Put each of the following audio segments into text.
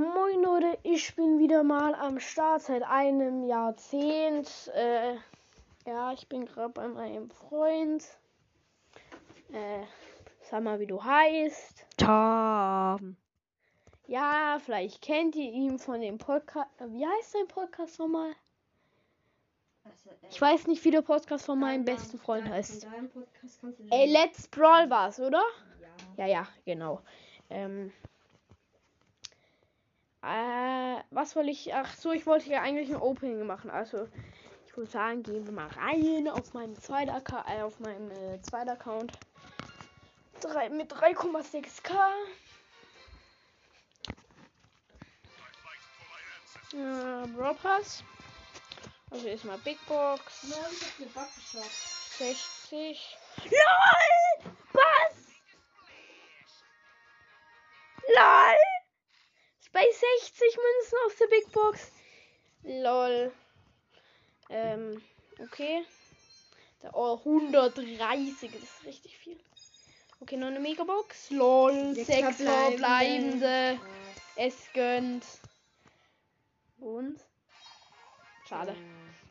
Moin Leute, ich bin wieder mal am Start seit einem Jahrzehnt. Äh, ja, ich bin gerade bei meinem Freund. Äh, sag mal, wie du heißt. Tom. Ja, vielleicht kennt ihr ihn von dem Podcast. Wie heißt dein Podcast nochmal? Äh, Ich weiß nicht, wie der Podcast von meinem dein- besten Freund dein- heißt. Ey, den- Let's Brawl war's, oder? Ja. Ja, ja, genau. Ähm, äh, was soll ich? Ach so, ich wollte ja eigentlich ein Opening machen. Also, ich würde sagen, gehen wir mal rein auf meinen zweiten Account, äh, auf meinem äh, zweiten Account. Drei, mit 3,6k. Äh, Brawl Pass. Also erstmal Big Box. Nein, ich hab eine Backe geschafft. 60. LOL! Bei 60 Münzen auf der Big Box. LOL. Ähm, okay. Da, oh, 130, das ist richtig viel. Okay, noch eine Megabox. LOL, Sechs 6 verbleibende. bleibende. Äh, Es gönnt. Und? Schade.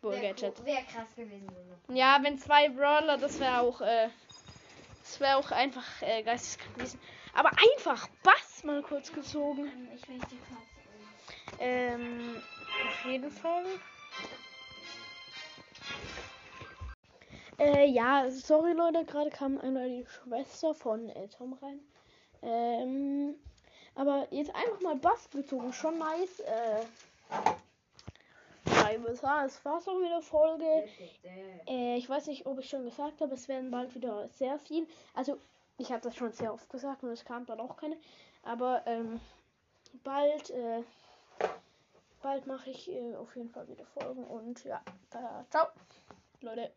Bull Wäre Gadget. cool- wär krass gewesen. Ja, wenn zwei Brawler, das wäre auch, äh, das wäre auch einfach äh, geisteskrank gewesen. Aber einfach Bass mal kurz gezogen. Ähm, Ich will die Karte. Ähm, auf jeden Fall. Äh, ja, sorry Leute, gerade kam einmal die Schwester von äh, Tom rein. Ähm, aber jetzt einfach mal Bass gezogen, schon nice. Äh, ich würde sagen, es war's auch mit der Folge. Äh, ich weiß nicht, ob ich schon gesagt habe, es werden bald wieder sehr viel. Also, ich habe das schon sehr oft gesagt und es kam dann auch keine. Aber ähm, bald, äh, bald mache ich äh, auf jeden Fall wieder Folgen und ja, ciao, Leute.